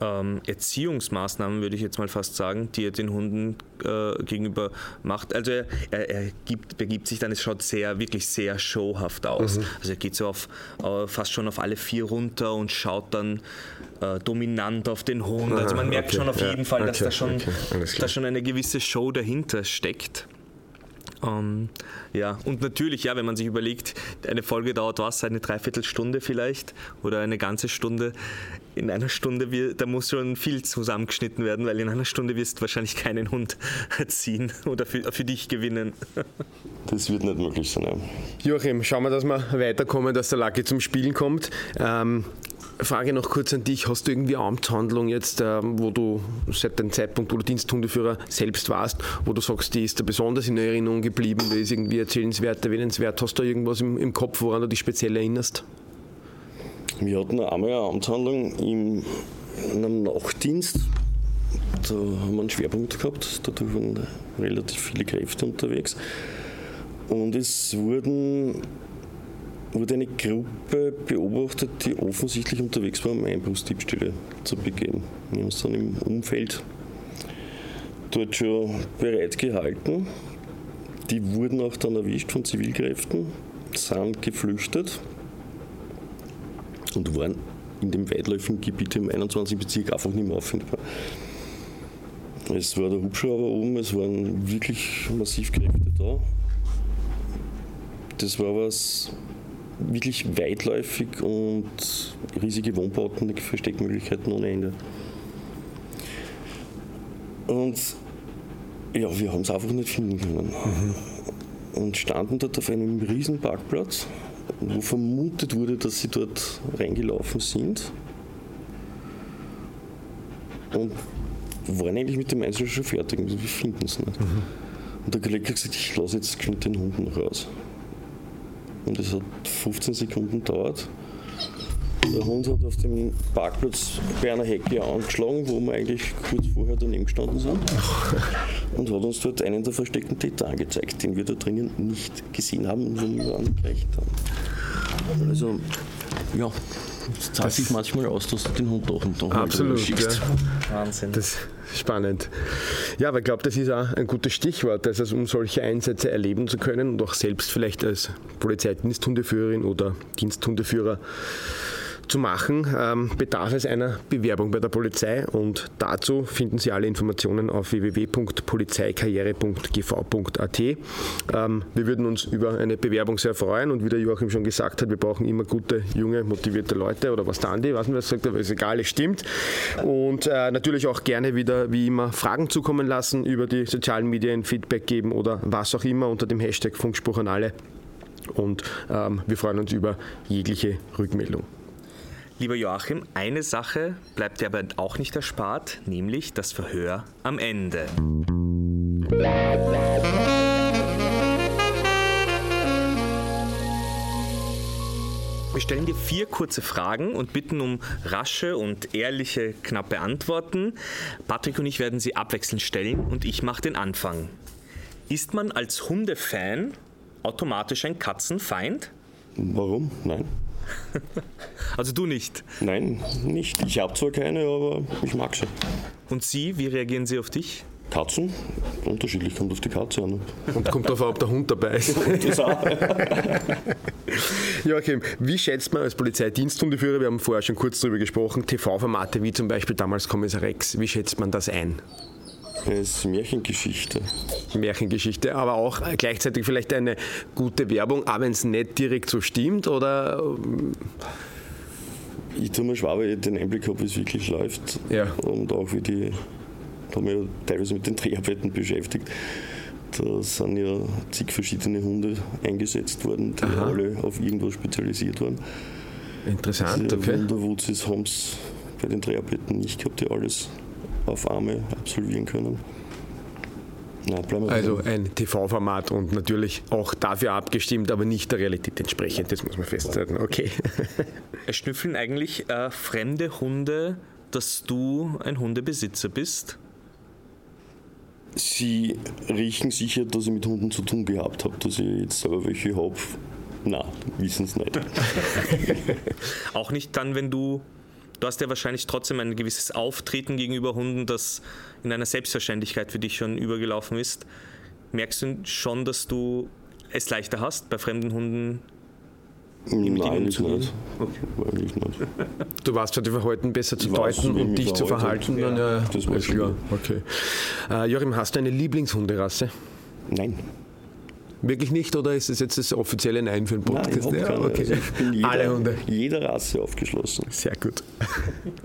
ähm, Erziehungsmaßnahmen, würde ich jetzt mal fast sagen, die er den Hunden äh, gegenüber macht. Also er, er, er gibt, begibt sich dann, es schaut sehr, wirklich sehr showhaft aus. Mhm. Also er geht so auf, äh, fast schon auf alle vier runter und schaut dann äh, dominant auf den Hund. Also man merkt okay, schon auf ja, jeden Fall, dass okay, da schon, okay, da schon eine gewisse Show dahinter steckt. Ähm, ja, und natürlich, ja, wenn man sich überlegt, eine Folge dauert was, eine Dreiviertelstunde vielleicht oder eine ganze Stunde. In einer Stunde, wir, da muss schon viel zusammengeschnitten werden, weil in einer Stunde wirst du wahrscheinlich keinen Hund erziehen oder für, für dich gewinnen. Das wird nicht möglich sein. Ja. Joachim, schauen wir, dass wir weiterkommen, dass der Lucky zum Spielen kommt. Ähm, Frage noch kurz an dich. Hast du irgendwie eine Amtshandlung jetzt, ähm, wo du seit dem Zeitpunkt, wo du Diensthundeführer selbst warst, wo du sagst, die ist da besonders in Erinnerung geblieben, die ist irgendwie erzählenswert, erwähnenswert? Hast du da irgendwas im, im Kopf, woran du dich speziell erinnerst? Wir hatten einmal eine Amtshandlung in einem Nachtdienst. Da haben wir einen Schwerpunkt gehabt. Dadurch waren relativ viele Kräfte unterwegs. Und es wurden, wurde eine Gruppe beobachtet, die offensichtlich unterwegs war, um Einbruchsdiebstähle zu begehen. Wir haben uns dann im Umfeld dort schon bereit gehalten. Die wurden auch dann erwischt von Zivilkräften, sind geflüchtet und waren in dem weitläufigen Gebiet im 21. Bezirk einfach nicht mehr auffindbar. Es war der Hubschrauber oben, es waren wirklich massiv Kräfte da. Das war was wirklich weitläufig und riesige Wohnbauten, Versteckmöglichkeiten ohne Ende. Und ja, wir haben es einfach nicht finden können. Und standen dort auf einem riesen Parkplatz, wo vermutet wurde, dass sie dort reingelaufen sind. Und waren eigentlich mit dem Einzelnen schon fertig. Wir finden es nicht. Und der Kollege hat gesagt, ich lasse jetzt den Hund noch raus. Und es hat 15 Sekunden gedauert. Der Hund hat auf dem Parkplatz bei einer Hecke angeschlagen, wo wir eigentlich kurz vorher daneben gestanden sind. Und hat uns dort einen der versteckten Täter angezeigt, den wir da drinnen nicht gesehen haben und wo wir angekreicht haben. Also, ja, es zahlt sich manchmal aus, dass du den Hund doch und doch Absolut, schickst. ja. Wahnsinn. Das ist spannend. Ja, aber ich glaube, das ist auch ein gutes Stichwort, also um solche Einsätze erleben zu können und auch selbst vielleicht als Polizeidiensthundeführerin oder Diensthundeführer zu machen, ähm, bedarf es einer Bewerbung bei der Polizei und dazu finden Sie alle Informationen auf www.polizeikarriere.gv.at. Ähm, wir würden uns über eine Bewerbung sehr freuen und wie der Joachim schon gesagt hat, wir brauchen immer gute, junge, motivierte Leute oder was der Andi, was sagt, aber ist egal, es stimmt. Und äh, natürlich auch gerne wieder, wie immer, Fragen zukommen lassen über die sozialen Medien, Feedback geben oder was auch immer unter dem Hashtag Funkspruch an alle. Und ähm, wir freuen uns über jegliche Rückmeldung. Lieber Joachim, eine Sache bleibt dir aber auch nicht erspart, nämlich das Verhör am Ende. Wir stellen dir vier kurze Fragen und bitten um rasche und ehrliche, knappe Antworten. Patrick und ich werden sie abwechselnd stellen und ich mache den Anfang. Ist man als Hundefan automatisch ein Katzenfeind? Warum? Nein. Also du nicht. Nein, nicht. Ich habe zwar keine, aber ich mag sie. Und Sie, wie reagieren Sie auf dich? Katzen? Unterschiedlich, kommt auf die Katze an. Und kommt darauf an, ob der Hund dabei ist. Joachim, wie schätzt man als Polizeidiensthundeführer, wir haben vorher schon kurz darüber gesprochen, TV-Formate wie zum Beispiel damals Kommissar Rex, wie schätzt man das ein? Es ist Märchengeschichte. Märchengeschichte, aber auch gleichzeitig vielleicht eine gute Werbung, auch wenn es nicht direkt so stimmt oder Ich tue mir schwer, weil ich den Einblick habe, wie es wirklich läuft. Ja. Und auch wie die, da haben wir ja teilweise mit den Dreharbeiten beschäftigt. Da sind ja zig verschiedene Hunde eingesetzt worden, die Aha. alle auf irgendwas spezialisiert waren. interessant, Die okay. Wunderwurzis haben es bei den Dreharbeiten nicht gehabt, die alles auf Arme absolvieren können. Nein, Also ein TV-Format und natürlich auch dafür abgestimmt, aber nicht der Realität entsprechend, das muss man festhalten. Okay. Schnüffeln eigentlich äh, fremde Hunde, dass du ein Hundebesitzer bist? Sie riechen sicher, dass ich mit Hunden zu tun gehabt habe, dass ich jetzt selber welche habe. Nein, wissen es nicht. Auch nicht dann, wenn du. Du hast ja wahrscheinlich trotzdem ein gewisses Auftreten gegenüber Hunden, das in einer Selbstverständlichkeit für dich schon übergelaufen ist. Merkst du schon, dass du es leichter hast, bei fremden Hunden Nein, ihnen nicht. Eigentlich nicht. Du warst für die Verhalten besser zu deuten und dich zu verhalten. verhalten. Dann, ja, Das war klar. Okay. Äh, Joachim, hast du eine Lieblingshunderasse? Nein. Wirklich nicht oder ist es jetzt das offizielle Nein für den Nein, Podcast? ich habe ja, okay. Also ich bin jeder, Alle Hunde. jeder Rasse aufgeschlossen. Sehr gut.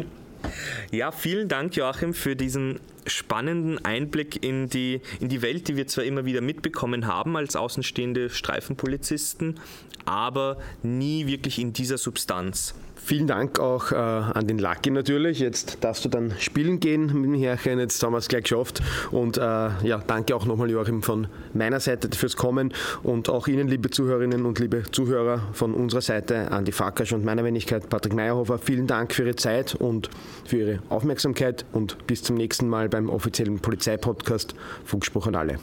Ja, vielen Dank, Joachim, für diesen spannenden Einblick in die, in die Welt, die wir zwar immer wieder mitbekommen haben als außenstehende Streifenpolizisten, aber nie wirklich in dieser Substanz. Vielen Dank auch äh, an den Lucky natürlich. Jetzt darfst du dann spielen gehen mit dem Herrchen. Jetzt haben wir es gleich geschafft. Und äh, ja, danke auch nochmal, Joachim, von meiner Seite fürs Kommen und auch Ihnen, liebe Zuhörerinnen und liebe Zuhörer, von unserer Seite an die Farkasch und meiner Wenigkeit, Patrick Meyerhofer. Vielen Dank für Ihre Zeit und für Ihre Aufmerksamkeit und bis zum nächsten Mal beim offiziellen Polizeipodcast Funkspruch an alle.